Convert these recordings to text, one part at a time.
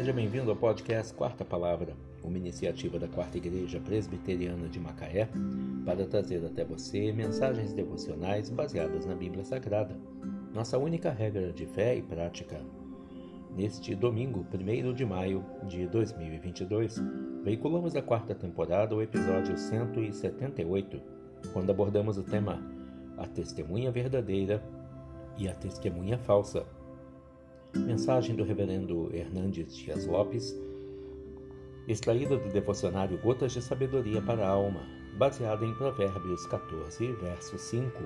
seja bem-vindo ao podcast Quarta Palavra, uma iniciativa da Quarta Igreja Presbiteriana de Macaé para trazer até você mensagens devocionais baseadas na Bíblia Sagrada, nossa única regra de fé e prática. Neste domingo, 1 de maio de 2022, veiculamos a quarta temporada o episódio 178, quando abordamos o tema A Testemunha Verdadeira e a Testemunha Falsa. Mensagem do Reverendo Hernandes Dias Lopes, extraída do devocionário Gotas de Sabedoria para a Alma, baseada em Provérbios 14, verso 5.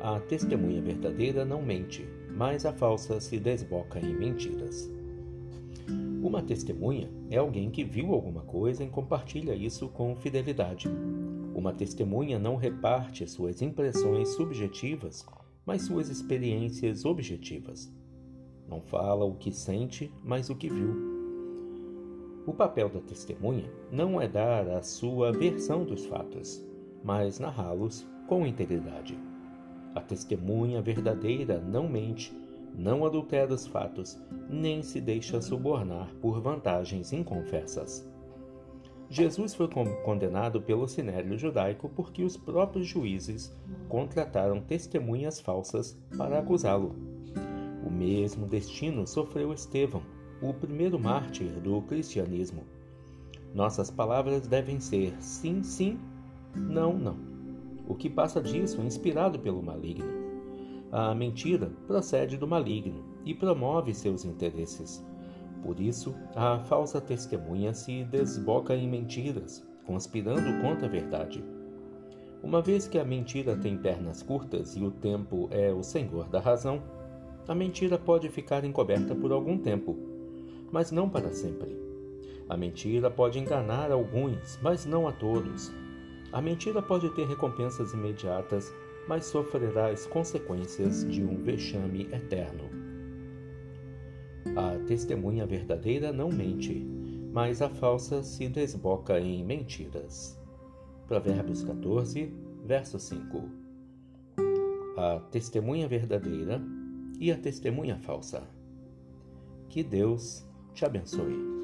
A testemunha verdadeira não mente, mas a falsa se desboca em mentiras. Uma testemunha é alguém que viu alguma coisa e compartilha isso com fidelidade. Uma testemunha não reparte suas impressões subjetivas, mas suas experiências objetivas. Não fala o que sente, mas o que viu. O papel da testemunha não é dar a sua versão dos fatos, mas narrá-los com integridade. A testemunha verdadeira não mente, não adultera os fatos, nem se deixa subornar por vantagens inconfessas. Jesus foi condenado pelo sinédrio judaico porque os próprios juízes contrataram testemunhas falsas para acusá-lo. O mesmo destino sofreu Estevão, o primeiro mártir do cristianismo. Nossas palavras devem ser sim, sim, não, não. O que passa disso é inspirado pelo maligno. A mentira procede do maligno e promove seus interesses. Por isso, a falsa testemunha se desboca em mentiras, conspirando contra a verdade. Uma vez que a mentira tem pernas curtas e o tempo é o senhor da razão, a mentira pode ficar encoberta por algum tempo, mas não para sempre. A mentira pode enganar alguns, mas não a todos. A mentira pode ter recompensas imediatas, mas sofrerá as consequências de um vexame eterno. A testemunha verdadeira não mente, mas a falsa se desboca em mentiras. Provérbios 14, verso 5. A testemunha verdadeira e a testemunha falsa. Que Deus te abençoe.